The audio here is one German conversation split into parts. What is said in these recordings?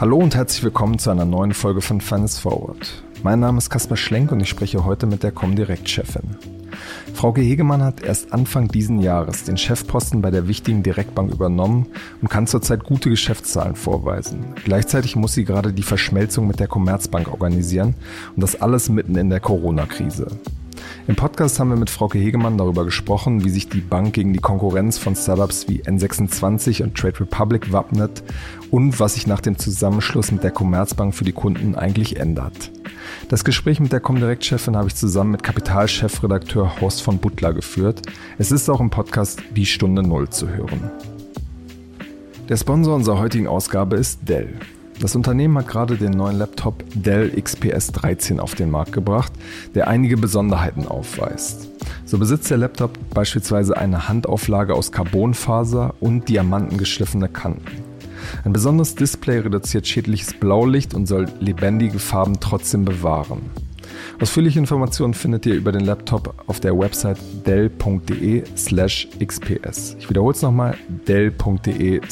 Hallo und herzlich willkommen zu einer neuen Folge von Finance Forward. Mein Name ist Kaspar Schlenk und ich spreche heute mit der Comdirect-Chefin. Frauke Hegemann hat erst Anfang diesen Jahres den Chefposten bei der wichtigen Direktbank übernommen und kann zurzeit gute Geschäftszahlen vorweisen. Gleichzeitig muss sie gerade die Verschmelzung mit der Commerzbank organisieren und das alles mitten in der Corona-Krise. Im Podcast haben wir mit Frauke Hegemann darüber gesprochen, wie sich die Bank gegen die Konkurrenz von Startups wie N26 und Trade Republic wappnet und was sich nach dem Zusammenschluss mit der Commerzbank für die Kunden eigentlich ändert. Das Gespräch mit der Comdirect-Chefin habe ich zusammen mit Kapitalchefredakteur Horst von Butler geführt. Es ist auch im Podcast Die Stunde Null zu hören. Der Sponsor unserer heutigen Ausgabe ist Dell. Das Unternehmen hat gerade den neuen Laptop Dell XPS 13 auf den Markt gebracht, der einige Besonderheiten aufweist. So besitzt der Laptop beispielsweise eine Handauflage aus Carbonfaser und diamantengeschliffene Kanten. Ein besonderes Display reduziert schädliches Blaulicht und soll lebendige Farben trotzdem bewahren. Ausführliche Informationen findet ihr über den Laptop auf der Website dell.de/xps. Ich wiederhole es nochmal: dell.de/xps.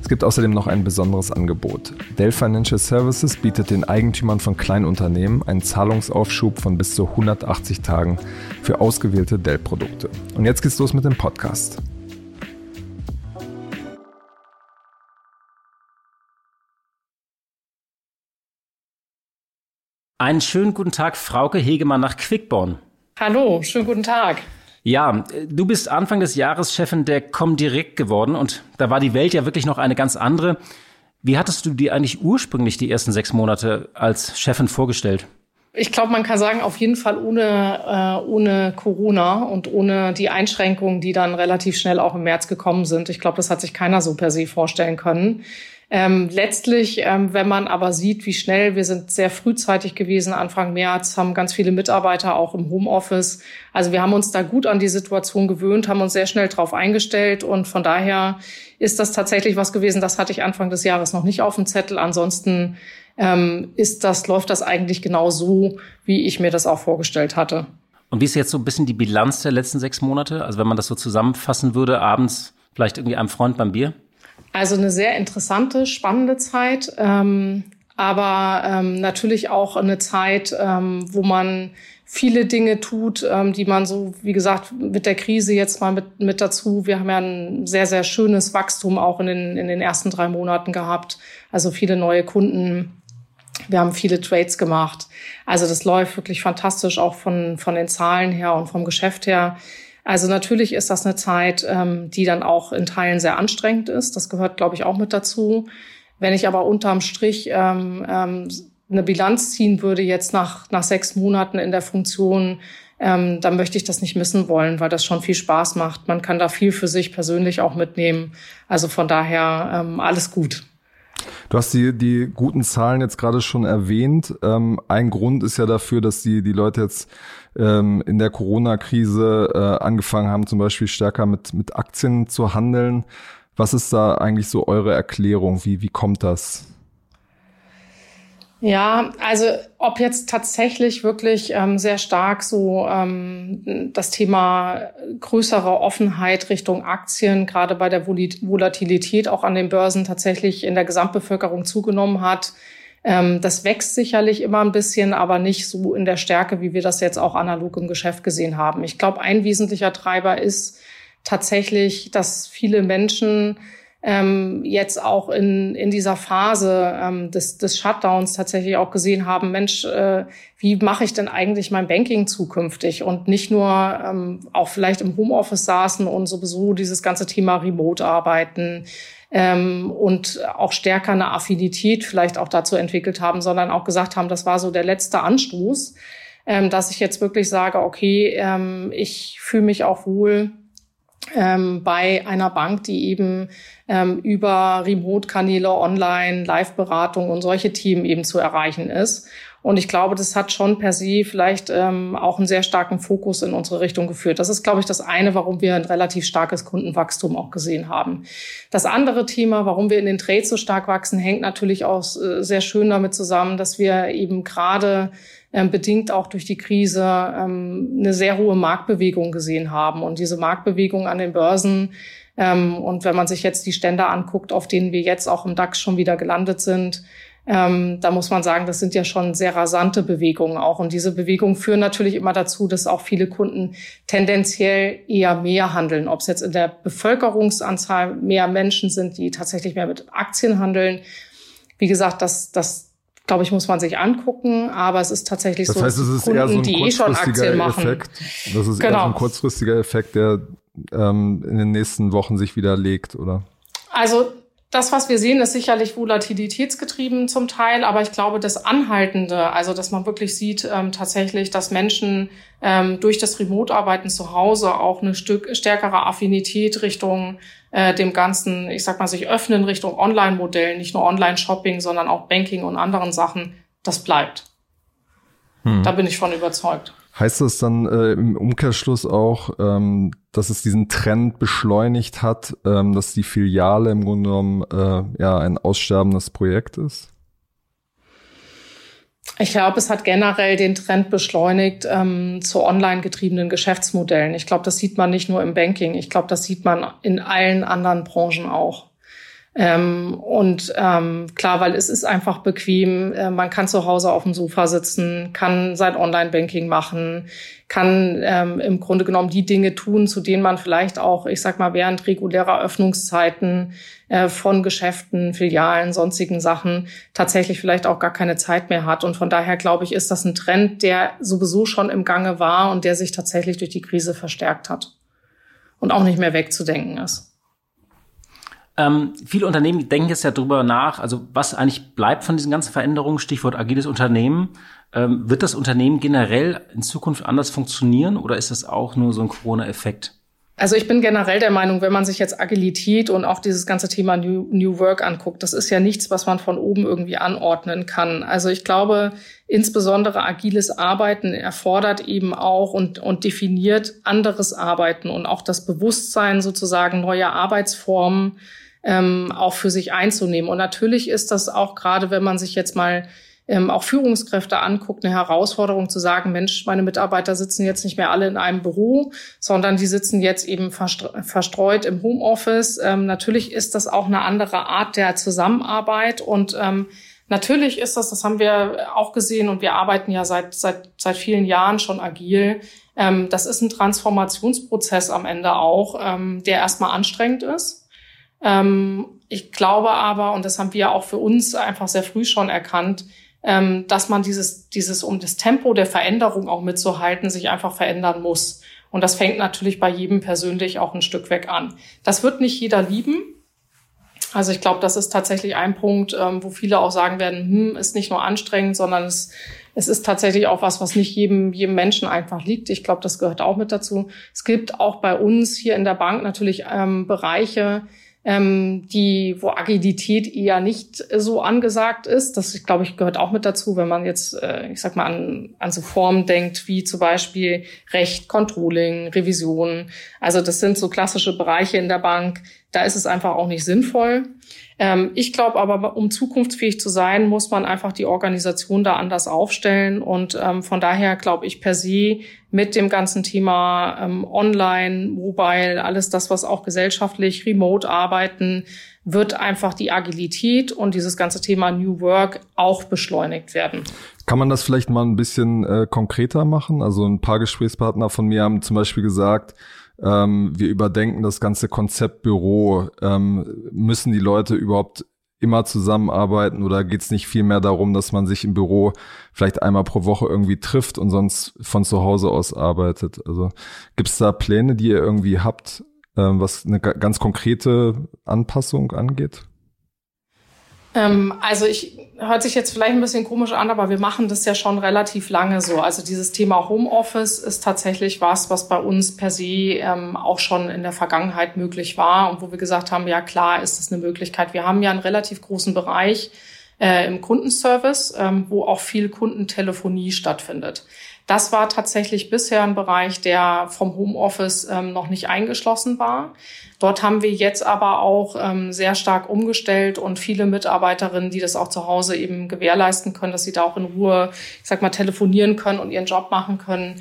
Es gibt außerdem noch ein besonderes Angebot. Dell Financial Services bietet den Eigentümern von Kleinunternehmen einen Zahlungsaufschub von bis zu 180 Tagen für ausgewählte Dell-Produkte. Und jetzt geht's los mit dem Podcast. Einen schönen guten Tag, Frauke Hegemann nach Quickborn. Hallo, schönen guten Tag. Ja, du bist Anfang des Jahres Chefin der Comdirect geworden und da war die Welt ja wirklich noch eine ganz andere. Wie hattest du dir eigentlich ursprünglich die ersten sechs Monate als Chefin vorgestellt? Ich glaube, man kann sagen, auf jeden Fall ohne, äh, ohne Corona und ohne die Einschränkungen, die dann relativ schnell auch im März gekommen sind. Ich glaube, das hat sich keiner so per se vorstellen können. Ähm, letztlich, ähm, wenn man aber sieht, wie schnell wir sind sehr frühzeitig gewesen, Anfang März, haben ganz viele Mitarbeiter auch im Homeoffice. Also wir haben uns da gut an die Situation gewöhnt, haben uns sehr schnell darauf eingestellt und von daher ist das tatsächlich was gewesen, das hatte ich Anfang des Jahres noch nicht auf dem Zettel. Ansonsten ähm, ist das, läuft das eigentlich genau so, wie ich mir das auch vorgestellt hatte. Und wie ist jetzt so ein bisschen die Bilanz der letzten sechs Monate? Also wenn man das so zusammenfassen würde, abends vielleicht irgendwie einem Freund beim Bier? Also eine sehr interessante, spannende Zeit, ähm, aber ähm, natürlich auch eine Zeit, ähm, wo man viele Dinge tut, ähm, die man so, wie gesagt, mit der Krise jetzt mal mit, mit dazu. Wir haben ja ein sehr, sehr schönes Wachstum auch in den, in den ersten drei Monaten gehabt. Also viele neue Kunden. Wir haben viele Trades gemacht. Also das läuft wirklich fantastisch, auch von, von den Zahlen her und vom Geschäft her. Also natürlich ist das eine Zeit, ähm, die dann auch in Teilen sehr anstrengend ist. Das gehört, glaube ich, auch mit dazu. Wenn ich aber unterm Strich ähm, ähm, eine Bilanz ziehen würde jetzt nach, nach sechs Monaten in der Funktion, ähm, dann möchte ich das nicht missen wollen, weil das schon viel Spaß macht. Man kann da viel für sich persönlich auch mitnehmen. Also von daher ähm, alles gut. Du hast die, die guten Zahlen jetzt gerade schon erwähnt. Ähm, ein Grund ist ja dafür, dass die, die Leute jetzt ähm, in der Corona-Krise äh, angefangen haben, zum Beispiel stärker mit, mit Aktien zu handeln. Was ist da eigentlich so eure Erklärung? Wie, wie kommt das? Ja, also ob jetzt tatsächlich wirklich ähm, sehr stark so ähm, das Thema größere Offenheit Richtung Aktien, gerade bei der Volatilität auch an den Börsen tatsächlich in der Gesamtbevölkerung zugenommen hat. Ähm, das wächst sicherlich immer ein bisschen, aber nicht so in der Stärke, wie wir das jetzt auch analog im Geschäft gesehen haben. Ich glaube, ein wesentlicher Treiber ist tatsächlich, dass viele Menschen ähm, jetzt auch in, in dieser Phase ähm, des, des Shutdowns tatsächlich auch gesehen haben, Mensch, äh, wie mache ich denn eigentlich mein Banking zukünftig? Und nicht nur ähm, auch vielleicht im Homeoffice saßen und sowieso dieses ganze Thema Remote-Arbeiten ähm, und auch stärker eine Affinität vielleicht auch dazu entwickelt haben, sondern auch gesagt haben, das war so der letzte Anstoß, ähm, dass ich jetzt wirklich sage, okay, ähm, ich fühle mich auch wohl ähm, bei einer Bank, die eben ähm, über Remote-Kanäle, Online, Live-Beratung und solche Themen eben zu erreichen ist. Und ich glaube, das hat schon per se vielleicht ähm, auch einen sehr starken Fokus in unsere Richtung geführt. Das ist, glaube ich, das eine, warum wir ein relativ starkes Kundenwachstum auch gesehen haben. Das andere Thema, warum wir in den Trades so stark wachsen, hängt natürlich auch äh, sehr schön damit zusammen, dass wir eben gerade bedingt auch durch die Krise ähm, eine sehr hohe Marktbewegung gesehen haben. Und diese Marktbewegung an den Börsen ähm, und wenn man sich jetzt die Stände anguckt, auf denen wir jetzt auch im DAX schon wieder gelandet sind, ähm, da muss man sagen, das sind ja schon sehr rasante Bewegungen auch. Und diese Bewegungen führen natürlich immer dazu, dass auch viele Kunden tendenziell eher mehr handeln. Ob es jetzt in der Bevölkerungsanzahl mehr Menschen sind, die tatsächlich mehr mit Aktien handeln. Wie gesagt, das, das glaube ich, muss man sich angucken. Aber es ist tatsächlich das so, heißt, es ist Kunden, eher so ein die eh schon Aktien machen. Effekt. Das ist genau. eher so ein kurzfristiger Effekt, der ähm, in den nächsten Wochen sich wieder legt, oder? Also das, was wir sehen, ist sicherlich volatilitätsgetrieben zum Teil, aber ich glaube, das Anhaltende, also dass man wirklich sieht ähm, tatsächlich, dass Menschen ähm, durch das Remote-Arbeiten zu Hause auch eine Stück stärkere Affinität Richtung äh, dem Ganzen, ich sag mal, sich öffnen Richtung Online-Modellen, nicht nur Online-Shopping, sondern auch Banking und anderen Sachen, das bleibt. Hm. Da bin ich von überzeugt. Heißt das dann äh, im Umkehrschluss auch, ähm, dass es diesen Trend beschleunigt hat, ähm, dass die Filiale im Grunde genommen äh, ja ein aussterbendes Projekt ist? Ich glaube, es hat generell den Trend beschleunigt ähm, zu online getriebenen Geschäftsmodellen. Ich glaube, das sieht man nicht nur im Banking. Ich glaube, das sieht man in allen anderen Branchen auch. Ähm, und ähm, klar, weil es ist einfach bequem. Äh, man kann zu Hause auf dem Sofa sitzen, kann sein Online-Banking machen, kann ähm, im Grunde genommen die Dinge tun, zu denen man vielleicht auch, ich sag mal, während regulärer Öffnungszeiten äh, von Geschäften, Filialen, sonstigen Sachen tatsächlich vielleicht auch gar keine Zeit mehr hat. Und von daher glaube ich, ist das ein Trend, der sowieso schon im Gange war und der sich tatsächlich durch die Krise verstärkt hat und auch nicht mehr wegzudenken ist. Ähm, viele Unternehmen denken jetzt ja drüber nach, also was eigentlich bleibt von diesen ganzen Veränderungen, Stichwort agiles Unternehmen. Ähm, wird das Unternehmen generell in Zukunft anders funktionieren oder ist das auch nur so ein Corona-Effekt? Also ich bin generell der Meinung, wenn man sich jetzt Agilität und auch dieses ganze Thema New, New Work anguckt, das ist ja nichts, was man von oben irgendwie anordnen kann. Also ich glaube, insbesondere agiles Arbeiten erfordert eben auch und, und definiert anderes Arbeiten und auch das Bewusstsein sozusagen neuer Arbeitsformen ähm, auch für sich einzunehmen. Und natürlich ist das auch gerade, wenn man sich jetzt mal ähm, auch Führungskräfte anguckt, eine Herausforderung zu sagen, Mensch, meine Mitarbeiter sitzen jetzt nicht mehr alle in einem Büro, sondern die sitzen jetzt eben verstreut im Homeoffice. Ähm, natürlich ist das auch eine andere Art der Zusammenarbeit und ähm, Natürlich ist das, das haben wir auch gesehen und wir arbeiten ja seit, seit, seit vielen Jahren schon agil. Ähm, das ist ein Transformationsprozess am Ende auch, ähm, der erstmal anstrengend ist ich glaube aber, und das haben wir auch für uns einfach sehr früh schon erkannt, ähm, dass man dieses, dieses, um das Tempo der Veränderung auch mitzuhalten, sich einfach verändern muss. Und das fängt natürlich bei jedem persönlich auch ein Stück weg an. Das wird nicht jeder lieben. Also ich glaube, das ist tatsächlich ein Punkt, ähm, wo viele auch sagen werden, hm, ist nicht nur anstrengend, sondern es, es ist tatsächlich auch was, was nicht jedem, jedem Menschen einfach liegt. Ich glaube, das gehört auch mit dazu. Es gibt auch bei uns hier in der Bank natürlich ähm, Bereiche, ähm, die, wo Agilität eher nicht so angesagt ist. Das, glaube ich, gehört auch mit dazu, wenn man jetzt, äh, ich sag mal, an, an so Formen denkt, wie zum Beispiel Recht, Controlling, Revision. Also das sind so klassische Bereiche in der Bank. Da ist es einfach auch nicht sinnvoll. Ähm, ich glaube aber, um zukunftsfähig zu sein, muss man einfach die Organisation da anders aufstellen. Und ähm, von daher glaube ich per se mit dem ganzen Thema ähm, Online, Mobile, alles das, was auch gesellschaftlich, remote arbeiten, wird einfach die Agilität und dieses ganze Thema New Work auch beschleunigt werden. Kann man das vielleicht mal ein bisschen äh, konkreter machen? Also ein paar Gesprächspartner von mir haben zum Beispiel gesagt, ähm, wir überdenken das ganze Konzept Büro. Ähm, müssen die Leute überhaupt immer zusammenarbeiten oder geht es nicht viel mehr darum, dass man sich im Büro vielleicht einmal pro Woche irgendwie trifft und sonst von zu Hause aus arbeitet? Also gibt es da Pläne, die ihr irgendwie habt, ähm, was eine ganz konkrete Anpassung angeht? Ähm, also ich hört sich jetzt vielleicht ein bisschen komisch an, aber wir machen das ja schon relativ lange so. Also dieses Thema Homeoffice ist tatsächlich was, was bei uns per se ähm, auch schon in der Vergangenheit möglich war und wo wir gesagt haben, ja klar ist das eine Möglichkeit. Wir haben ja einen relativ großen Bereich äh, im Kundenservice, ähm, wo auch viel Kundentelefonie stattfindet. Das war tatsächlich bisher ein Bereich, der vom Homeoffice ähm, noch nicht eingeschlossen war. Dort haben wir jetzt aber auch ähm, sehr stark umgestellt und viele Mitarbeiterinnen, die das auch zu Hause eben gewährleisten können, dass sie da auch in Ruhe, ich sag mal, telefonieren können und ihren Job machen können,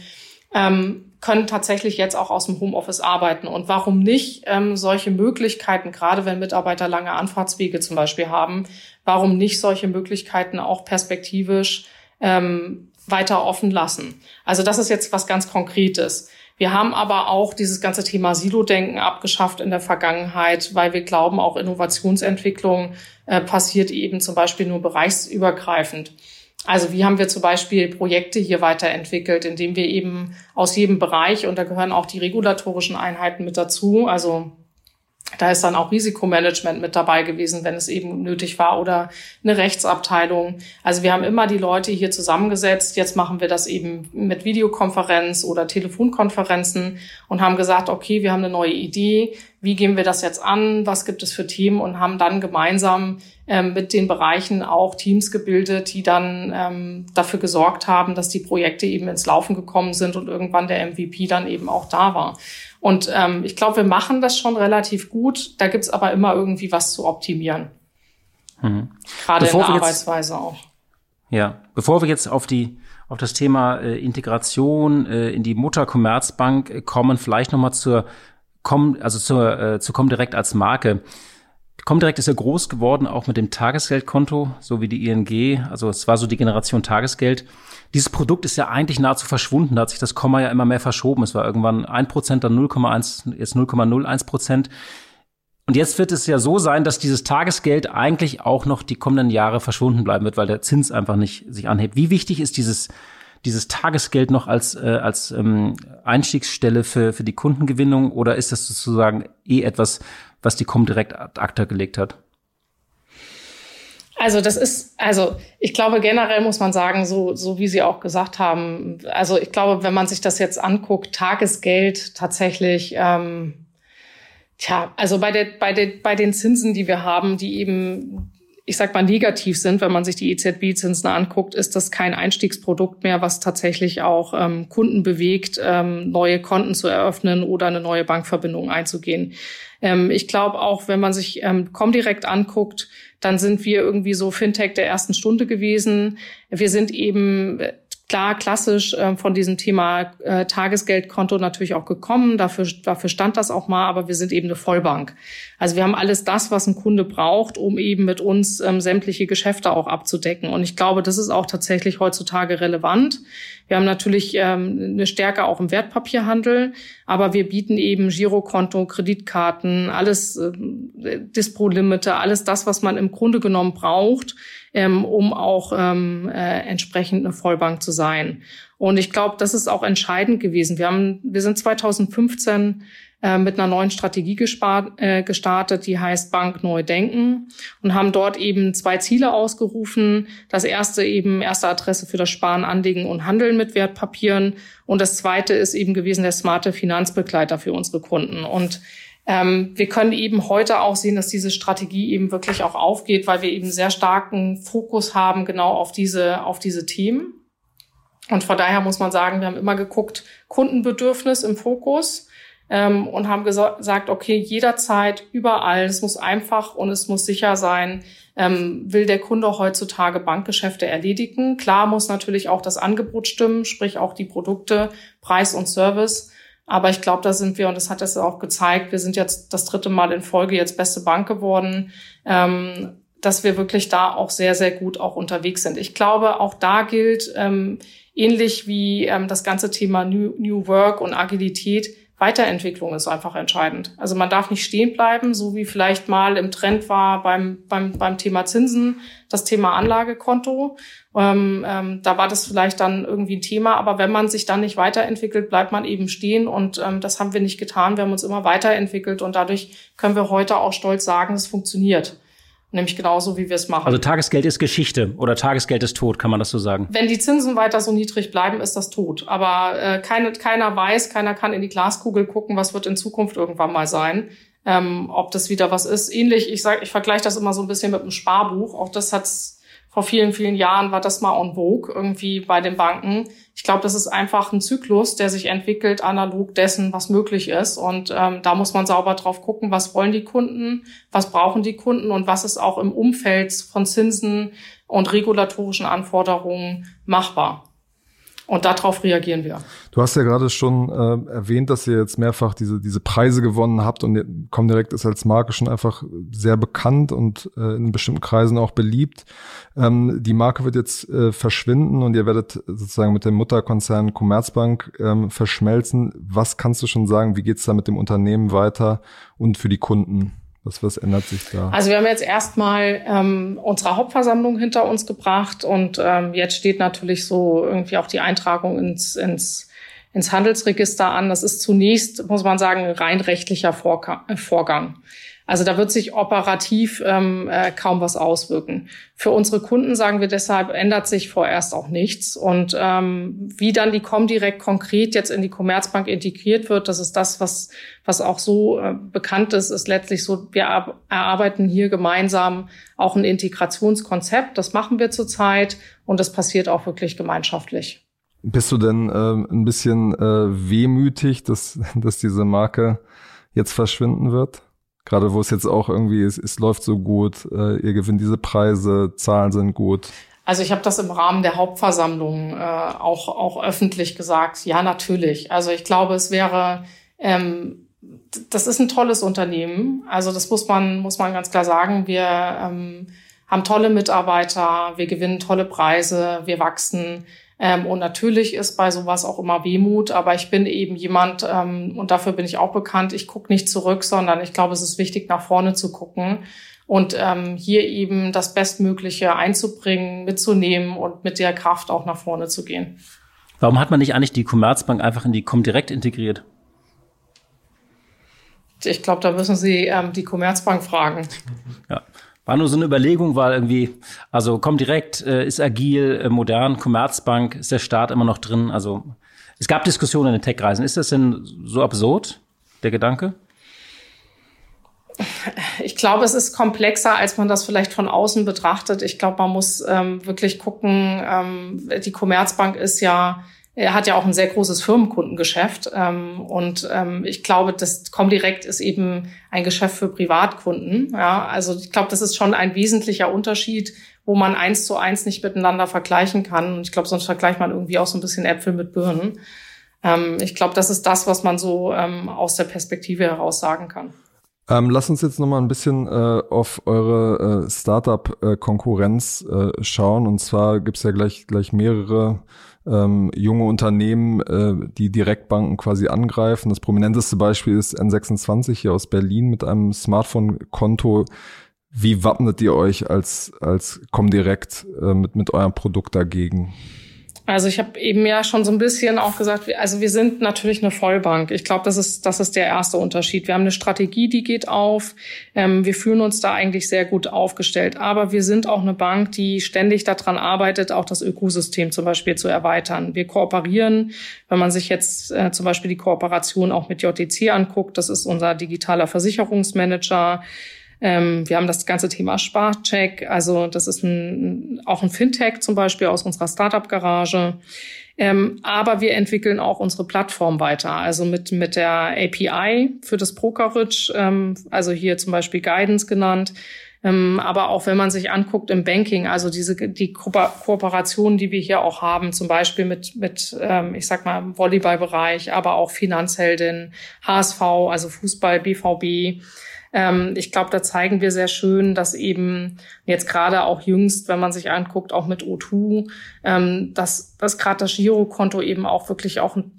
ähm, können tatsächlich jetzt auch aus dem Homeoffice arbeiten. Und warum nicht ähm, solche Möglichkeiten, gerade wenn Mitarbeiter lange Anfahrtswege zum Beispiel haben, warum nicht solche Möglichkeiten auch perspektivisch ähm, weiter offen lassen? Also das ist jetzt was ganz Konkretes. Wir haben aber auch dieses ganze Thema Silo-Denken abgeschafft in der Vergangenheit, weil wir glauben, auch Innovationsentwicklung äh, passiert eben zum Beispiel nur bereichsübergreifend. Also wie haben wir zum Beispiel Projekte hier weiterentwickelt, indem wir eben aus jedem Bereich, und da gehören auch die regulatorischen Einheiten mit dazu, also da ist dann auch Risikomanagement mit dabei gewesen, wenn es eben nötig war oder eine Rechtsabteilung. Also wir haben immer die Leute hier zusammengesetzt. Jetzt machen wir das eben mit Videokonferenz oder Telefonkonferenzen und haben gesagt, okay, wir haben eine neue Idee. Wie gehen wir das jetzt an? Was gibt es für Themen? Und haben dann gemeinsam ähm, mit den Bereichen auch Teams gebildet, die dann ähm, dafür gesorgt haben, dass die Projekte eben ins Laufen gekommen sind und irgendwann der MVP dann eben auch da war. Und ähm, ich glaube, wir machen das schon relativ gut. Da gibt's aber immer irgendwie was zu optimieren. Mhm. Gerade Bevor in der Arbeitsweise jetzt, auch. Ja, bevor wir jetzt auf die auf das Thema äh, Integration äh, in die Mutter Commerzbank äh, kommen, vielleicht nochmal zur Com, also zur, äh, zu Comdirect als Marke. Comdirect ist ja groß geworden, auch mit dem Tagesgeldkonto, so wie die ING. Also es war so die Generation Tagesgeld. Dieses Produkt ist ja eigentlich nahezu verschwunden. Da hat sich das Komma ja immer mehr verschoben. Es war irgendwann ein Prozent, dann 0,1, jetzt 0,01 Prozent. Und jetzt wird es ja so sein, dass dieses Tagesgeld eigentlich auch noch die kommenden Jahre verschwunden bleiben wird, weil der Zins einfach nicht sich anhebt. Wie wichtig ist dieses, dieses Tagesgeld noch als, äh, als ähm, Einstiegsstelle für, für die Kundengewinnung oder ist das sozusagen eh etwas, was die Comdirect ad acta gelegt hat? Also das ist, also ich glaube generell muss man sagen, so, so wie Sie auch gesagt haben, also ich glaube, wenn man sich das jetzt anguckt, Tagesgeld tatsächlich, ähm, tja, also bei, der, bei, der, bei den Zinsen, die wir haben, die eben, ich sag mal, negativ sind, wenn man sich die EZB-Zinsen anguckt, ist das kein Einstiegsprodukt mehr, was tatsächlich auch ähm, Kunden bewegt, ähm, neue Konten zu eröffnen oder eine neue Bankverbindung einzugehen. Ähm, ich glaube auch, wenn man sich ähm, Comdirect anguckt, dann sind wir irgendwie so Fintech der ersten Stunde gewesen. Wir sind eben klar klassisch äh, von diesem Thema äh, Tagesgeldkonto natürlich auch gekommen. Dafür, dafür stand das auch mal, aber wir sind eben eine Vollbank. Also wir haben alles das, was ein Kunde braucht, um eben mit uns ähm, sämtliche Geschäfte auch abzudecken. Und ich glaube, das ist auch tatsächlich heutzutage relevant. Wir haben natürlich ähm, eine Stärke auch im Wertpapierhandel, aber wir bieten eben Girokonto, Kreditkarten, alles äh, Dispo-Limite, alles das, was man im Grunde genommen braucht, ähm, um auch ähm, äh, entsprechend eine Vollbank zu sein. Und ich glaube, das ist auch entscheidend gewesen. Wir haben, wir sind 2015 äh, mit einer neuen Strategie gespart, äh, gestartet, die heißt Bank Neu Denken und haben dort eben zwei Ziele ausgerufen. Das erste eben erste Adresse für das Sparen, Anlegen und Handeln mit Wertpapieren und das zweite ist eben gewesen der smarte Finanzbegleiter für unsere Kunden. Und ähm, wir können eben heute auch sehen, dass diese Strategie eben wirklich auch aufgeht, weil wir eben sehr starken Fokus haben genau auf diese, auf diese Themen. Und von daher muss man sagen, wir haben immer geguckt, Kundenbedürfnis im Fokus ähm, und haben gesagt, okay, jederzeit, überall, es muss einfach und es muss sicher sein, ähm, will der Kunde heutzutage Bankgeschäfte erledigen. Klar muss natürlich auch das Angebot stimmen, sprich auch die Produkte, Preis und Service. Aber ich glaube, da sind wir, und das hat es auch gezeigt, wir sind jetzt das dritte Mal in Folge jetzt beste Bank geworden, ähm, dass wir wirklich da auch sehr, sehr gut auch unterwegs sind. Ich glaube, auch da gilt, ähm, ähnlich wie ähm, das ganze Thema New, New Work und Agilität, Weiterentwicklung ist einfach entscheidend. Also man darf nicht stehen bleiben, so wie vielleicht mal im Trend war beim, beim, beim Thema Zinsen, das Thema Anlagekonto. Ähm, ähm, da war das vielleicht dann irgendwie ein Thema, aber wenn man sich dann nicht weiterentwickelt, bleibt man eben stehen und ähm, das haben wir nicht getan. Wir haben uns immer weiterentwickelt und dadurch können wir heute auch stolz sagen, es funktioniert. Nämlich genauso, wie wir es machen. Also Tagesgeld ist Geschichte oder Tagesgeld ist tot, kann man das so sagen? Wenn die Zinsen weiter so niedrig bleiben, ist das tot. Aber äh, keine, keiner weiß, keiner kann in die Glaskugel gucken, was wird in Zukunft irgendwann mal sein. Ähm, ob das wieder was ist. Ähnlich, ich sag, ich vergleiche das immer so ein bisschen mit einem Sparbuch. Auch das hat's vor vielen, vielen Jahren war das mal en vogue irgendwie bei den Banken. Ich glaube, das ist einfach ein Zyklus, der sich entwickelt, analog dessen, was möglich ist. Und ähm, da muss man sauber drauf gucken, was wollen die Kunden, was brauchen die Kunden und was ist auch im Umfeld von Zinsen und regulatorischen Anforderungen machbar. Und darauf reagieren wir. Du hast ja gerade schon äh, erwähnt, dass ihr jetzt mehrfach diese, diese Preise gewonnen habt und Comdirect ist als Marke schon einfach sehr bekannt und äh, in bestimmten Kreisen auch beliebt. Ähm, die Marke wird jetzt äh, verschwinden und ihr werdet sozusagen mit dem Mutterkonzern Commerzbank ähm, verschmelzen. Was kannst du schon sagen? Wie geht's da mit dem Unternehmen weiter und für die Kunden? Was, was ändert sich da? Also wir haben jetzt erstmal ähm, unsere Hauptversammlung hinter uns gebracht und ähm, jetzt steht natürlich so irgendwie auch die Eintragung ins, ins, ins Handelsregister an. Das ist zunächst, muss man sagen, rein rechtlicher Vorgang. Also da wird sich operativ ähm, äh, kaum was auswirken. Für unsere Kunden sagen wir deshalb, ändert sich vorerst auch nichts. Und ähm, wie dann die Comdirect konkret jetzt in die Commerzbank integriert wird, das ist das, was, was auch so äh, bekannt ist, ist letztlich so, wir erarbeiten hier gemeinsam auch ein Integrationskonzept. Das machen wir zurzeit und das passiert auch wirklich gemeinschaftlich. Bist du denn äh, ein bisschen äh, wehmütig, dass, dass diese Marke jetzt verschwinden wird? Gerade wo es jetzt auch irgendwie ist, es läuft so gut, äh, ihr gewinnt diese Preise, Zahlen sind gut. Also ich habe das im Rahmen der Hauptversammlung äh, auch, auch öffentlich gesagt. Ja, natürlich. Also ich glaube, es wäre, ähm, das ist ein tolles Unternehmen. Also das muss man, muss man ganz klar sagen. Wir ähm, haben tolle Mitarbeiter, wir gewinnen tolle Preise, wir wachsen. Ähm, und natürlich ist bei sowas auch immer Wehmut, aber ich bin eben jemand, ähm, und dafür bin ich auch bekannt, ich gucke nicht zurück, sondern ich glaube, es ist wichtig, nach vorne zu gucken und ähm, hier eben das Bestmögliche einzubringen, mitzunehmen und mit der Kraft auch nach vorne zu gehen. Warum hat man nicht eigentlich die Commerzbank einfach in die Comdirect integriert? Ich glaube, da müssen Sie ähm, die Commerzbank fragen. Ja. War nur so eine Überlegung, weil irgendwie, also kommt direkt, äh, ist agil, äh, modern, Commerzbank, ist der Staat immer noch drin. Also es gab Diskussionen in den Tech-Reisen. Ist das denn so absurd, der Gedanke? Ich glaube, es ist komplexer, als man das vielleicht von außen betrachtet. Ich glaube, man muss ähm, wirklich gucken, ähm, die Commerzbank ist ja er hat ja auch ein sehr großes Firmenkundengeschäft. Ähm, und ähm, ich glaube, das Comdirect ist eben ein Geschäft für Privatkunden. Ja, also ich glaube, das ist schon ein wesentlicher Unterschied, wo man eins zu eins nicht miteinander vergleichen kann. Und ich glaube, sonst vergleicht man irgendwie auch so ein bisschen Äpfel mit Birnen. Ähm, ich glaube, das ist das, was man so ähm, aus der Perspektive heraus sagen kann. Ähm, lass uns jetzt nochmal ein bisschen äh, auf eure äh, Startup-Konkurrenz äh, schauen. Und zwar gibt's ja gleich, gleich mehrere ähm, junge Unternehmen, äh, die Direktbanken quasi angreifen. Das prominenteste Beispiel ist N26 hier aus Berlin mit einem Smartphone-Konto. Wie wappnet ihr euch als, als Comdirect äh, mit, mit eurem Produkt dagegen? Also ich habe eben ja schon so ein bisschen auch gesagt, also wir sind natürlich eine Vollbank. Ich glaube, das ist das ist der erste Unterschied. Wir haben eine Strategie, die geht auf. Ähm, wir fühlen uns da eigentlich sehr gut aufgestellt. Aber wir sind auch eine Bank, die ständig daran arbeitet, auch das Ökosystem zum Beispiel zu erweitern. Wir kooperieren. Wenn man sich jetzt äh, zum Beispiel die Kooperation auch mit JTC anguckt, das ist unser digitaler Versicherungsmanager. Ähm, wir haben das ganze Thema Sparcheck, also das ist ein, auch ein Fintech zum Beispiel aus unserer Startup-Garage. Ähm, aber wir entwickeln auch unsere Plattform weiter, also mit, mit der API für das Brokerage, ähm, also hier zum Beispiel Guidance genannt. Ähm, aber auch wenn man sich anguckt im Banking, also diese die Ko Kooperationen, die wir hier auch haben, zum Beispiel mit mit ähm, ich sag mal Volleyballbereich, aber auch Finanzheldin, HSV, also Fußball, BVB, ähm, ich glaube, da zeigen wir sehr schön, dass eben jetzt gerade auch jüngst, wenn man sich anguckt, auch mit O2, ähm, dass, dass gerade das Girokonto eben auch wirklich auch ein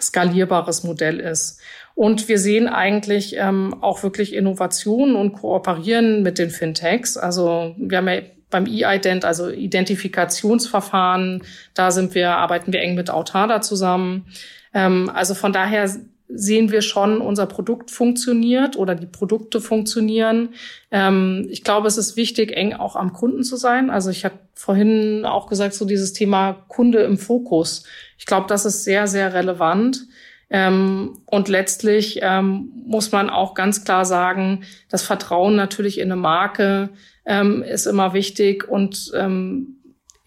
skalierbares Modell ist. Und wir sehen eigentlich ähm, auch wirklich Innovationen und kooperieren mit den Fintechs. Also wir haben ja beim E-Ident, also Identifikationsverfahren, da sind wir, arbeiten wir eng mit Autada zusammen. Ähm, also von daher sehen wir schon, unser Produkt funktioniert oder die Produkte funktionieren. Ähm, ich glaube, es ist wichtig, eng auch am Kunden zu sein. Also ich habe vorhin auch gesagt, so dieses Thema Kunde im Fokus. Ich glaube, das ist sehr, sehr relevant. Ähm, und letztlich ähm, muss man auch ganz klar sagen, das Vertrauen natürlich in eine Marke ähm, ist immer wichtig und ähm,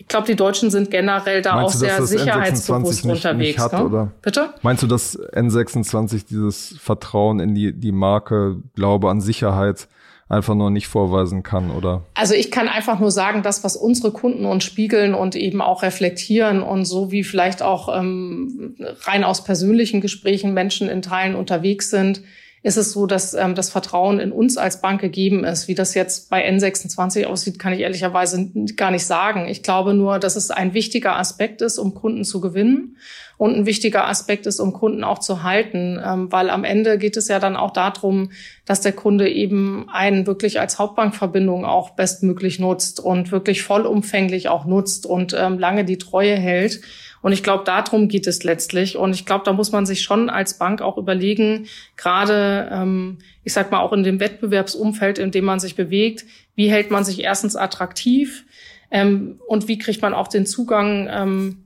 ich glaube, die Deutschen sind generell da Meinst auch du, sehr sicherheitsbewusst nicht, unterwegs. Hat, ne? Bitte? Meinst du, dass N26 dieses Vertrauen in die, die Marke, Glaube an Sicherheit einfach nur nicht vorweisen kann, oder? Also ich kann einfach nur sagen, das, was unsere Kunden uns spiegeln und eben auch reflektieren und so wie vielleicht auch ähm, rein aus persönlichen Gesprächen Menschen in Teilen unterwegs sind, ist es so, dass ähm, das Vertrauen in uns als Bank gegeben ist. Wie das jetzt bei N26 aussieht, kann ich ehrlicherweise gar nicht sagen. Ich glaube nur, dass es ein wichtiger Aspekt ist, um Kunden zu gewinnen und ein wichtiger Aspekt ist, um Kunden auch zu halten, ähm, weil am Ende geht es ja dann auch darum, dass der Kunde eben einen wirklich als Hauptbankverbindung auch bestmöglich nutzt und wirklich vollumfänglich auch nutzt und ähm, lange die Treue hält. Und ich glaube, darum geht es letztlich. Und ich glaube, da muss man sich schon als Bank auch überlegen, gerade, ähm, ich sag mal, auch in dem Wettbewerbsumfeld, in dem man sich bewegt, wie hält man sich erstens attraktiv ähm, und wie kriegt man auch den Zugang ähm,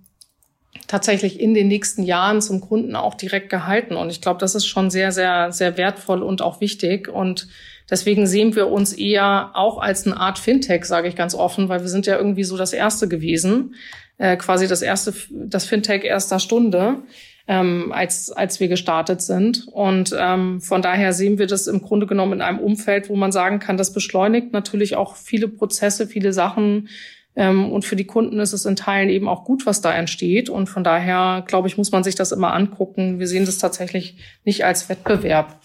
tatsächlich in den nächsten Jahren zum Kunden auch direkt gehalten. Und ich glaube, das ist schon sehr, sehr, sehr wertvoll und auch wichtig. Und deswegen sehen wir uns eher auch als eine Art Fintech, sage ich ganz offen, weil wir sind ja irgendwie so das Erste gewesen äh, quasi das erste, das Fintech erster Stunde, ähm, als, als wir gestartet sind. Und ähm, von daher sehen wir das im Grunde genommen in einem Umfeld, wo man sagen kann, das beschleunigt natürlich auch viele Prozesse, viele Sachen. Ähm, und für die Kunden ist es in Teilen eben auch gut, was da entsteht. Und von daher, glaube ich, muss man sich das immer angucken. Wir sehen das tatsächlich nicht als Wettbewerb.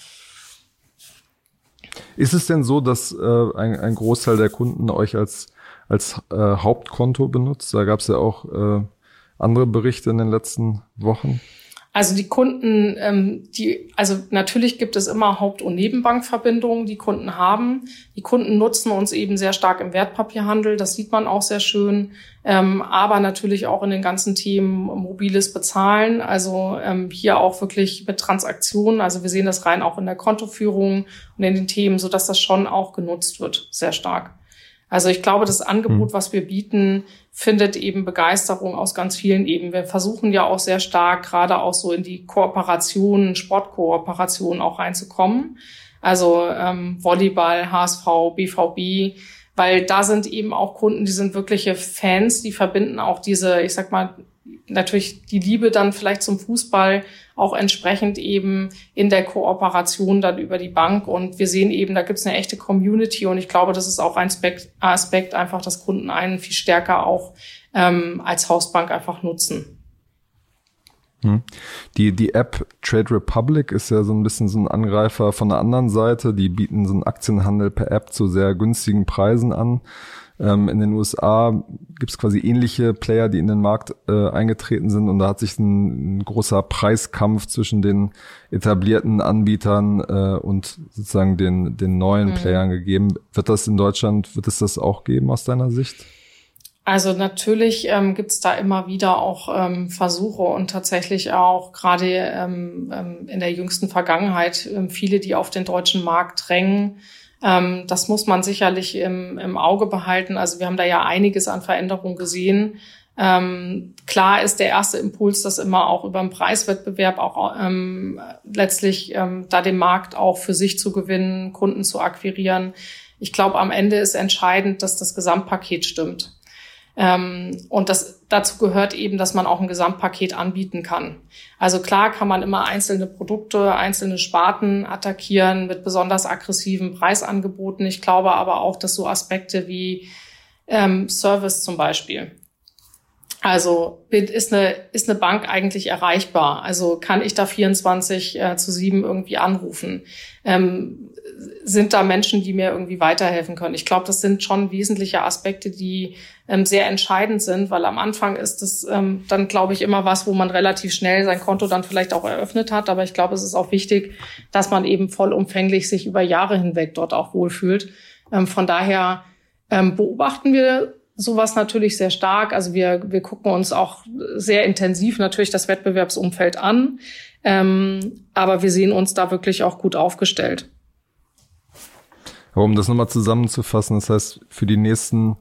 Ist es denn so, dass äh, ein, ein Großteil der Kunden euch als als äh, Hauptkonto benutzt. Da gab es ja auch äh, andere Berichte in den letzten Wochen. Also die Kunden, ähm, die, also natürlich gibt es immer Haupt- und Nebenbankverbindungen, die Kunden haben. Die Kunden nutzen uns eben sehr stark im Wertpapierhandel, das sieht man auch sehr schön, ähm, aber natürlich auch in den ganzen Themen mobiles Bezahlen, also ähm, hier auch wirklich mit Transaktionen. Also wir sehen das rein auch in der Kontoführung und in den Themen, so dass das schon auch genutzt wird, sehr stark. Also ich glaube, das Angebot, mhm. was wir bieten, findet eben Begeisterung aus ganz vielen Ebenen. Wir versuchen ja auch sehr stark gerade auch so in die Kooperationen, Sportkooperationen auch reinzukommen. Also ähm, Volleyball, HSV, BVB, weil da sind eben auch Kunden, die sind wirkliche Fans, die verbinden auch diese, ich sag mal, natürlich die Liebe dann vielleicht zum Fußball auch entsprechend eben in der Kooperation dann über die Bank. Und wir sehen eben, da gibt es eine echte Community und ich glaube, das ist auch ein Aspekt, Aspekt einfach, dass Kunden einen viel stärker auch ähm, als Hausbank einfach nutzen. Hm. Die, die App Trade Republic ist ja so ein bisschen so ein Angreifer von der anderen Seite. Die bieten so einen Aktienhandel per App zu sehr günstigen Preisen an. Ähm, in den USA gibt es quasi ähnliche Player, die in den Markt äh, eingetreten sind und da hat sich ein, ein großer Preiskampf zwischen den etablierten Anbietern äh, und sozusagen den, den neuen mhm. Playern gegeben. Wird das in Deutschland, wird es das auch geben aus deiner Sicht? Also natürlich ähm, gibt es da immer wieder auch ähm, Versuche und tatsächlich auch gerade ähm, ähm, in der jüngsten Vergangenheit ähm, viele, die auf den deutschen Markt drängen, ähm, das muss man sicherlich im, im Auge behalten. Also wir haben da ja einiges an Veränderungen gesehen. Ähm, klar ist der erste Impuls, dass immer auch über den Preiswettbewerb auch ähm, letztlich ähm, da den Markt auch für sich zu gewinnen, Kunden zu akquirieren. Ich glaube, am Ende ist entscheidend, dass das Gesamtpaket stimmt. Ähm, und das, dazu gehört eben, dass man auch ein Gesamtpaket anbieten kann. Also klar kann man immer einzelne Produkte, einzelne Sparten attackieren mit besonders aggressiven Preisangeboten. Ich glaube aber auch, dass so Aspekte wie ähm, Service zum Beispiel. Also ist eine, ist eine Bank eigentlich erreichbar? Also kann ich da 24 äh, zu 7 irgendwie anrufen? Ähm, sind da Menschen, die mir irgendwie weiterhelfen können? Ich glaube, das sind schon wesentliche Aspekte, die ähm, sehr entscheidend sind, weil am Anfang ist es ähm, dann, glaube ich, immer was, wo man relativ schnell sein Konto dann vielleicht auch eröffnet hat. Aber ich glaube, es ist auch wichtig, dass man eben vollumfänglich sich über Jahre hinweg dort auch wohlfühlt. Ähm, von daher ähm, beobachten wir sowas natürlich sehr stark. Also wir, wir gucken uns auch sehr intensiv natürlich das Wettbewerbsumfeld an. Ähm, aber wir sehen uns da wirklich auch gut aufgestellt. Um das nochmal zusammenzufassen, das heißt, für die nächsten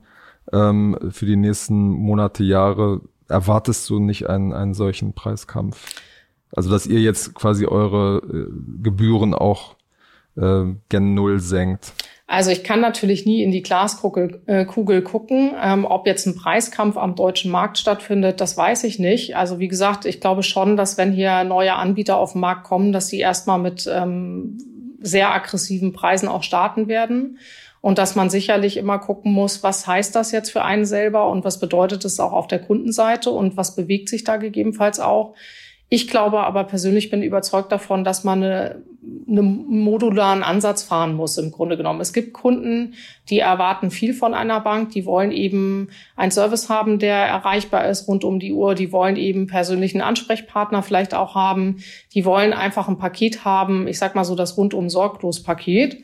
ähm, für die nächsten Monate, Jahre erwartest du nicht einen, einen solchen Preiskampf? Also dass ihr jetzt quasi eure äh, Gebühren auch äh, gen Null senkt. Also ich kann natürlich nie in die Glaskugel äh, gucken. Ähm, ob jetzt ein Preiskampf am deutschen Markt stattfindet, das weiß ich nicht. Also wie gesagt, ich glaube schon, dass wenn hier neue Anbieter auf den Markt kommen, dass sie erstmal mit ähm, sehr aggressiven Preisen auch starten werden. Und dass man sicherlich immer gucken muss, was heißt das jetzt für einen selber und was bedeutet es auch auf der Kundenseite und was bewegt sich da gegebenenfalls auch. Ich glaube aber persönlich bin überzeugt davon, dass man eine, einen modularen Ansatz fahren muss im Grunde genommen. Es gibt Kunden, die erwarten viel von einer Bank, die wollen eben einen Service haben, der erreichbar ist rund um die Uhr, die wollen eben persönlichen Ansprechpartner vielleicht auch haben, die wollen einfach ein Paket haben, ich sag mal so das rundum sorglos Paket.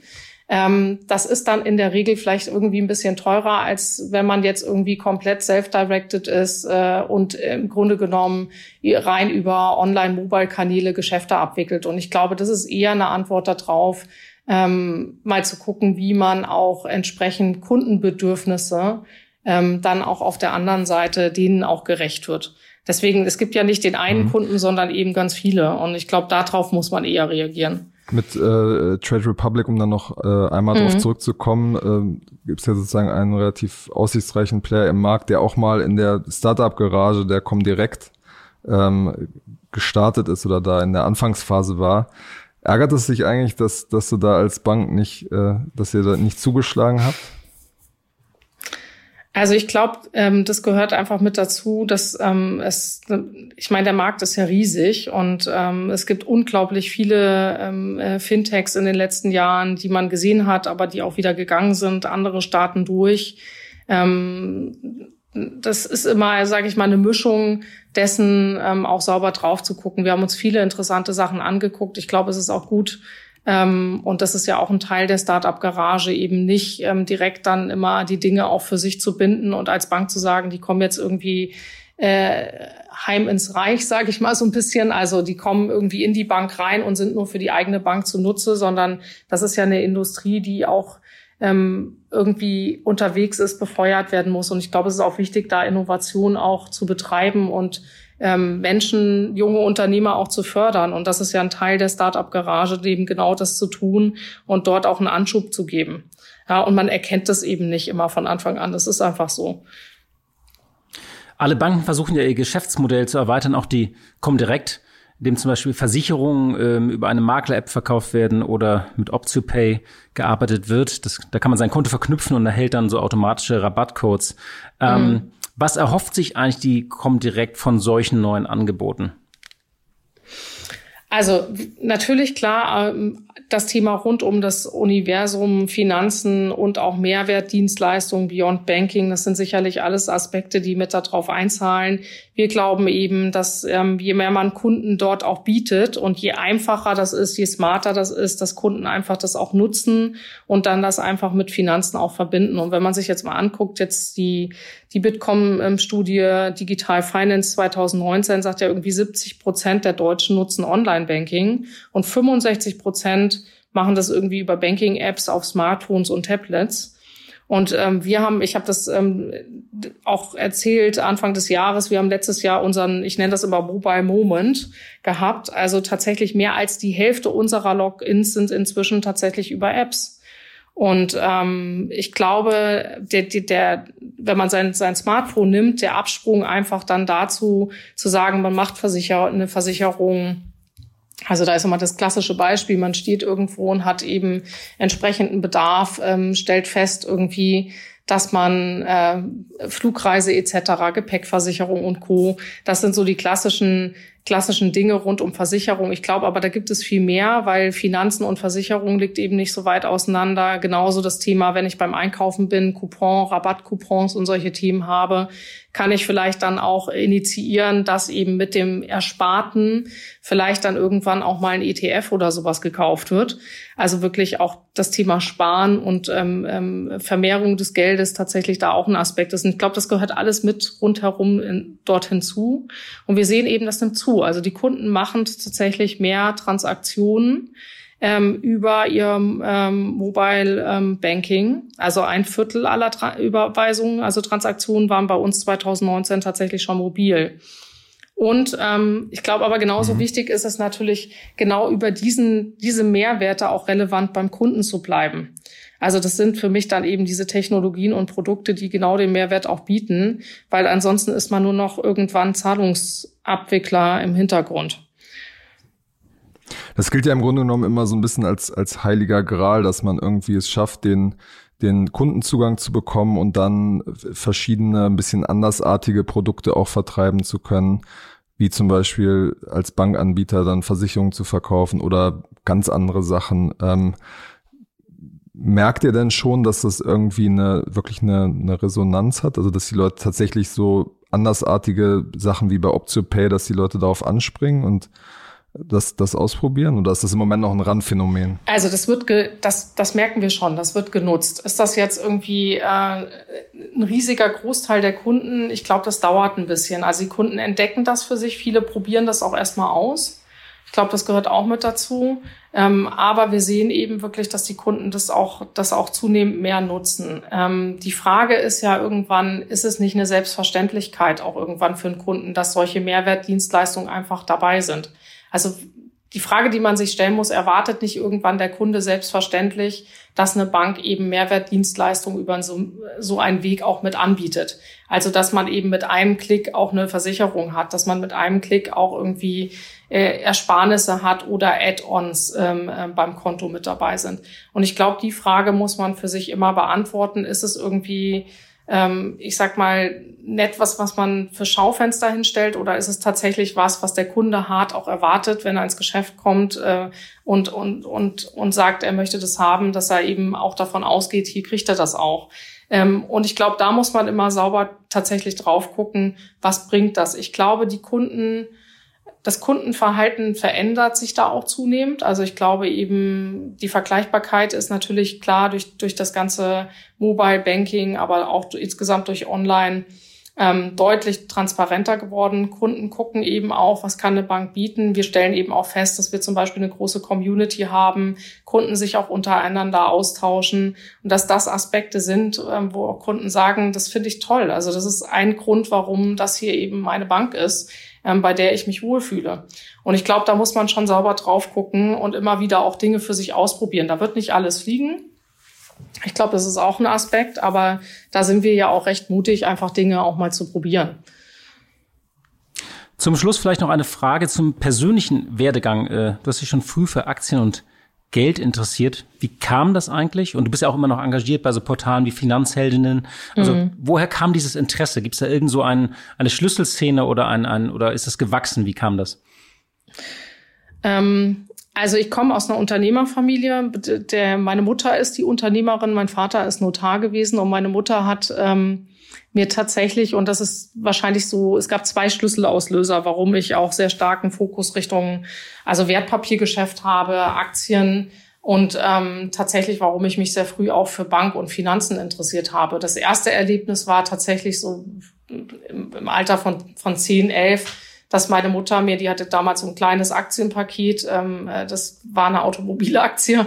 Ähm, das ist dann in der Regel vielleicht irgendwie ein bisschen teurer, als wenn man jetzt irgendwie komplett self-directed ist äh, und im Grunde genommen rein über Online-Mobile-Kanäle Geschäfte abwickelt. Und ich glaube, das ist eher eine Antwort darauf, ähm, mal zu gucken, wie man auch entsprechend Kundenbedürfnisse ähm, dann auch auf der anderen Seite denen auch gerecht wird. Deswegen, es gibt ja nicht den einen mhm. Kunden, sondern eben ganz viele. Und ich glaube, darauf muss man eher reagieren mit äh, Trade Republic, um dann noch äh, einmal mhm. darauf zurückzukommen, äh, gibt es ja sozusagen einen relativ aussichtsreichen Player im Markt, der auch mal in der Startup-Garage der Comdirect ähm, gestartet ist oder da in der Anfangsphase war. Ärgert es sich eigentlich, dass, dass du da als Bank nicht, äh, dass ihr da nicht zugeschlagen habt? Also ich glaube, ähm, das gehört einfach mit dazu, dass ähm, es, ich meine, der Markt ist ja riesig und ähm, es gibt unglaublich viele ähm, äh, Fintechs in den letzten Jahren, die man gesehen hat, aber die auch wieder gegangen sind. Andere starten durch. Ähm, das ist immer, sage ich mal, eine Mischung dessen, ähm, auch sauber drauf zu gucken. Wir haben uns viele interessante Sachen angeguckt. Ich glaube, es ist auch gut, und das ist ja auch ein Teil der Startup-Garage, eben nicht ähm, direkt dann immer die Dinge auch für sich zu binden und als Bank zu sagen, die kommen jetzt irgendwie äh, heim ins Reich, sage ich mal so ein bisschen. Also die kommen irgendwie in die Bank rein und sind nur für die eigene Bank zunutze, sondern das ist ja eine Industrie, die auch ähm, irgendwie unterwegs ist, befeuert werden muss. Und ich glaube, es ist auch wichtig, da Innovation auch zu betreiben und ähm, Menschen, junge Unternehmer auch zu fördern. Und das ist ja ein Teil der Startup-Garage, eben genau das zu tun und dort auch einen Anschub zu geben. Ja, und man erkennt das eben nicht immer von Anfang an. Das ist einfach so. Alle Banken versuchen ja ihr Geschäftsmodell zu erweitern, auch die Comdirect, dem zum Beispiel Versicherungen ähm, über eine Makler-App verkauft werden oder mit OptioPay gearbeitet wird. Das, da kann man sein Konto verknüpfen und erhält dann so automatische Rabattcodes. Ähm, mhm. Was erhofft sich eigentlich die Comdirect von solchen neuen Angeboten? Also natürlich klar, ähm, das Thema rund um das Universum, Finanzen und auch Mehrwertdienstleistungen, Beyond Banking, das sind sicherlich alles Aspekte, die mit darauf einzahlen. Wir glauben eben, dass ähm, je mehr man Kunden dort auch bietet und je einfacher das ist, je smarter das ist, dass Kunden einfach das auch nutzen und dann das einfach mit Finanzen auch verbinden. Und wenn man sich jetzt mal anguckt, jetzt die, die Bitkom-Studie Digital Finance 2019 sagt ja irgendwie 70 Prozent der Deutschen nutzen Online-Banking und 65 Prozent machen das irgendwie über Banking-Apps auf Smartphones und Tablets. Und ähm, wir haben, ich habe das ähm, auch erzählt Anfang des Jahres, wir haben letztes Jahr unseren, ich nenne das immer Mobile Moment gehabt. Also tatsächlich mehr als die Hälfte unserer Logins sind inzwischen tatsächlich über Apps. Und ähm, ich glaube, der, der, der, wenn man sein, sein Smartphone nimmt, der Absprung einfach dann dazu zu sagen, man macht Versicher eine Versicherung also da ist immer das klassische Beispiel, man steht irgendwo und hat eben entsprechenden Bedarf, ähm, stellt fest irgendwie, dass man äh, Flugreise etc., Gepäckversicherung und Co. Das sind so die klassischen klassischen Dinge rund um Versicherung. Ich glaube aber, da gibt es viel mehr, weil Finanzen und Versicherung liegt eben nicht so weit auseinander. Genauso das Thema, wenn ich beim Einkaufen bin, Coupon, Rabattcoupons und solche Themen habe, kann ich vielleicht dann auch initiieren, dass eben mit dem Ersparten vielleicht dann irgendwann auch mal ein ETF oder sowas gekauft wird. Also wirklich auch das Thema Sparen und ähm, ähm, Vermehrung des Geldes tatsächlich da auch ein Aspekt ist. Und ich glaube, das gehört alles mit rundherum in, dorthin zu. Und wir sehen eben, das nimmt zu. Also die Kunden machen tatsächlich mehr Transaktionen ähm, über ihr ähm, Mobile ähm, Banking. Also ein Viertel aller Tra Überweisungen, also Transaktionen waren bei uns 2019 tatsächlich schon mobil. Und ähm, ich glaube aber genauso mhm. wichtig ist es natürlich, genau über diesen, diese Mehrwerte auch relevant beim Kunden zu bleiben. Also das sind für mich dann eben diese Technologien und Produkte, die genau den Mehrwert auch bieten, weil ansonsten ist man nur noch irgendwann Zahlungsabwickler im Hintergrund. Das gilt ja im Grunde genommen immer so ein bisschen als, als heiliger Gral, dass man irgendwie es schafft, den, den Kundenzugang zu bekommen und dann verschiedene, ein bisschen andersartige Produkte auch vertreiben zu können, wie zum Beispiel als Bankanbieter dann Versicherungen zu verkaufen oder ganz andere Sachen. Ähm, merkt ihr denn schon, dass das irgendwie eine, wirklich eine, eine Resonanz hat? Also, dass die Leute tatsächlich so andersartige Sachen wie bei OptioPay, dass die Leute darauf anspringen und das, das ausprobieren oder ist das im Moment noch ein Randphänomen? Also das wird ge das, das merken wir schon, das wird genutzt. Ist das jetzt irgendwie äh, ein riesiger Großteil der Kunden? Ich glaube, das dauert ein bisschen. Also die Kunden entdecken das für sich, viele probieren das auch erstmal aus. Ich glaube, das gehört auch mit dazu. Ähm, aber wir sehen eben wirklich, dass die Kunden das auch, das auch zunehmend mehr nutzen. Ähm, die Frage ist ja irgendwann, ist es nicht eine Selbstverständlichkeit auch irgendwann für einen Kunden, dass solche Mehrwertdienstleistungen einfach dabei sind? Also die Frage, die man sich stellen muss, erwartet nicht irgendwann der Kunde selbstverständlich, dass eine Bank eben Mehrwertdienstleistungen über so, so einen Weg auch mit anbietet. Also dass man eben mit einem Klick auch eine Versicherung hat, dass man mit einem Klick auch irgendwie äh, Ersparnisse hat oder Add-ons ähm, äh, beim Konto mit dabei sind. Und ich glaube, die Frage muss man für sich immer beantworten. Ist es irgendwie ähm, ich sag mal, nett was, was man für Schaufenster hinstellt oder ist es tatsächlich was, was der Kunde hart auch erwartet, wenn er ins Geschäft kommt äh, und, und, und, und sagt, er möchte das haben, dass er eben auch davon ausgeht, hier kriegt er das auch. Ähm, und ich glaube, da muss man immer sauber tatsächlich drauf gucken, was bringt das. Ich glaube, die Kunden das Kundenverhalten verändert sich da auch zunehmend. Also ich glaube eben, die Vergleichbarkeit ist natürlich klar durch, durch das ganze Mobile Banking, aber auch insgesamt durch Online ähm, deutlich transparenter geworden. Kunden gucken eben auch, was kann eine Bank bieten. Wir stellen eben auch fest, dass wir zum Beispiel eine große Community haben, Kunden sich auch untereinander austauschen und dass das Aspekte sind, ähm, wo auch Kunden sagen, das finde ich toll. Also das ist ein Grund, warum das hier eben meine Bank ist ähm, bei der ich mich wohlfühle. Und ich glaube, da muss man schon sauber drauf gucken und immer wieder auch Dinge für sich ausprobieren. Da wird nicht alles fliegen. Ich glaube, das ist auch ein Aspekt, aber da sind wir ja auch recht mutig, einfach Dinge auch mal zu probieren. Zum Schluss vielleicht noch eine Frage zum persönlichen Werdegang. Du hast dich schon früh für Aktien und Geld interessiert. Wie kam das eigentlich? Und du bist ja auch immer noch engagiert bei so Portalen wie Finanzheldinnen. Also mhm. woher kam dieses Interesse? Gibt es da irgend so ein, eine Schlüsselszene oder ein, ein oder ist es gewachsen? Wie kam das? Ähm, also ich komme aus einer Unternehmerfamilie. Der, meine Mutter ist die Unternehmerin, mein Vater ist Notar gewesen und meine Mutter hat ähm, mir tatsächlich, und das ist wahrscheinlich so, es gab zwei Schlüsselauslöser, warum ich auch sehr starken Fokus Richtung, also Wertpapiergeschäft habe, Aktien und ähm, tatsächlich, warum ich mich sehr früh auch für Bank und Finanzen interessiert habe. Das erste Erlebnis war tatsächlich so im, im Alter von, von 10, 11, dass meine Mutter mir, die hatte damals so ein kleines Aktienpaket, ähm, äh, das war eine Automobilaktie,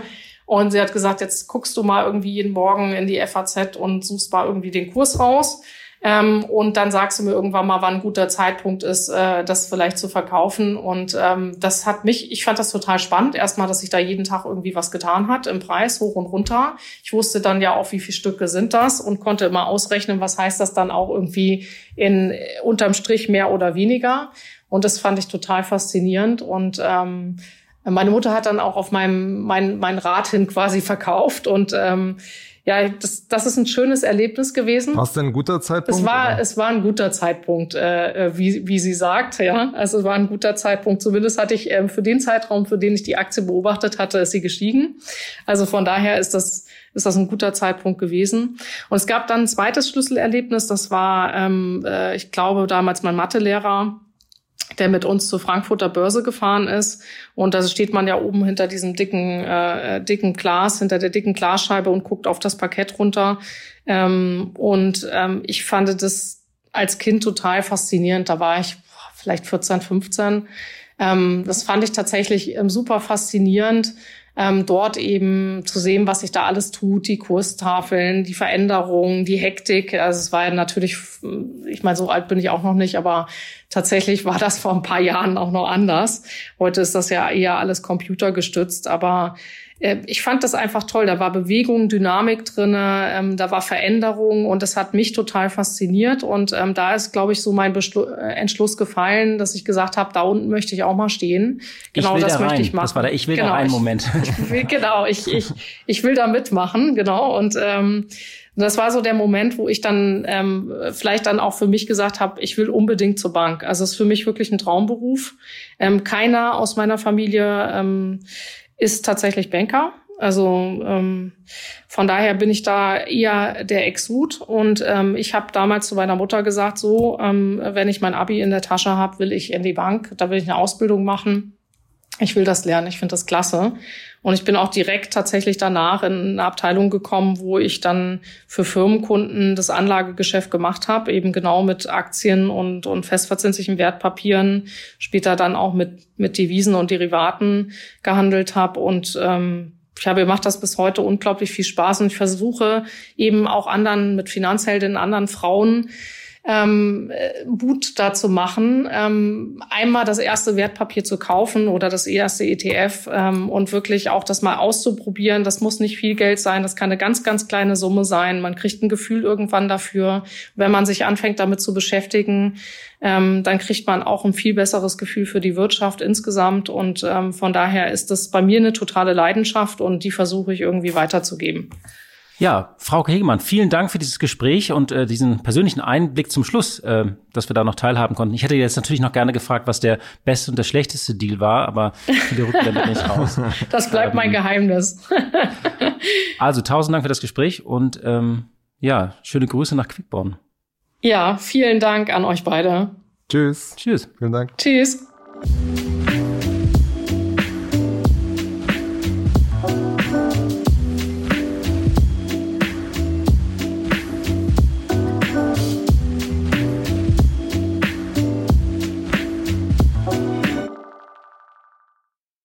und sie hat gesagt, jetzt guckst du mal irgendwie jeden Morgen in die FAZ und suchst mal irgendwie den Kurs raus. Ähm, und dann sagst du mir irgendwann mal, wann ein guter Zeitpunkt ist, äh, das vielleicht zu verkaufen. Und ähm, das hat mich, ich fand das total spannend. Erstmal, dass sich da jeden Tag irgendwie was getan hat im Preis, hoch und runter. Ich wusste dann ja auch, wie viele Stücke sind das und konnte immer ausrechnen, was heißt das dann auch irgendwie in unterm Strich mehr oder weniger. Und das fand ich total faszinierend. Und ähm, meine Mutter hat dann auch auf meinem mein, mein Rat hin quasi verkauft und ähm, ja, das, das ist ein schönes Erlebnis gewesen. War es denn ein guter Zeitpunkt? Es war, oder? es war ein guter Zeitpunkt, äh, äh, wie, wie sie sagt, ja. Also es war ein guter Zeitpunkt. Zumindest hatte ich äh, für den Zeitraum, für den ich die Aktie beobachtet hatte, ist sie gestiegen. Also von daher ist das, ist das ein guter Zeitpunkt gewesen. Und es gab dann ein zweites Schlüsselerlebnis, das war, ähm, äh, ich glaube, damals mein Mathelehrer, der mit uns zur Frankfurter Börse gefahren ist. Und da steht man ja oben hinter diesem dicken, äh, dicken Glas, hinter der dicken Glasscheibe und guckt auf das Parkett runter. Ähm, und ähm, ich fand das als Kind total faszinierend. Da war ich vielleicht 14, 15. Ähm, das fand ich tatsächlich ähm, super faszinierend, ähm, dort eben zu sehen, was sich da alles tut, die Kurstafeln, die Veränderungen, die Hektik. Also es war ja natürlich, ich meine, so alt bin ich auch noch nicht, aber tatsächlich war das vor ein paar Jahren auch noch anders. Heute ist das ja eher alles computergestützt, aber äh, ich fand das einfach toll. Da war Bewegung, Dynamik drinne, ähm, da war Veränderung und das hat mich total fasziniert. Und ähm, da ist, glaube ich, so mein Beschlu äh, Entschluss gefallen, dass ich gesagt habe, da unten möchte ich auch mal stehen. Genau das da möchte ich machen. Das war der Ich will genau, da rein Moment. Ich, will, genau, ich, ich, ich will da mitmachen, genau. Und ähm, das war so der Moment, wo ich dann ähm, vielleicht dann auch für mich gesagt habe, ich will unbedingt zur Bank. Also es ist für mich wirklich ein Traumberuf. Ähm, keiner aus meiner Familie ähm, ist tatsächlich Banker. Also ähm, von daher bin ich da eher der Exot. Und ähm, ich habe damals zu meiner Mutter gesagt, so, ähm, wenn ich mein Abi in der Tasche habe, will ich in die Bank, da will ich eine Ausbildung machen. Ich will das lernen, ich finde das klasse. Und ich bin auch direkt tatsächlich danach in eine Abteilung gekommen, wo ich dann für Firmenkunden das Anlagegeschäft gemacht habe, eben genau mit Aktien und, und festverzinslichen Wertpapieren, später dann auch mit, mit Devisen und Derivaten gehandelt habe. Und ähm, ich habe, mir macht das bis heute unglaublich viel Spaß und ich versuche eben auch anderen mit Finanzheldinnen, anderen Frauen, ähm, äh, Mut dazu machen, ähm, einmal das erste Wertpapier zu kaufen oder das erste ETF ähm, und wirklich auch das mal auszuprobieren. Das muss nicht viel Geld sein, das kann eine ganz, ganz kleine Summe sein. Man kriegt ein Gefühl irgendwann dafür. Wenn man sich anfängt, damit zu beschäftigen, ähm, dann kriegt man auch ein viel besseres Gefühl für die Wirtschaft insgesamt. Und ähm, von daher ist das bei mir eine totale Leidenschaft und die versuche ich irgendwie weiterzugeben. Ja, Frau Hegemann, vielen Dank für dieses Gespräch und äh, diesen persönlichen Einblick zum Schluss, äh, dass wir da noch teilhaben konnten. Ich hätte jetzt natürlich noch gerne gefragt, was der beste und der schlechteste Deal war, aber viele Rückblende nicht raus. Das bleibt ähm, mein Geheimnis. also tausend Dank für das Gespräch und ähm, ja, schöne Grüße nach Quickborn. Ja, vielen Dank an euch beide. Tschüss. Tschüss. Vielen Dank. Tschüss.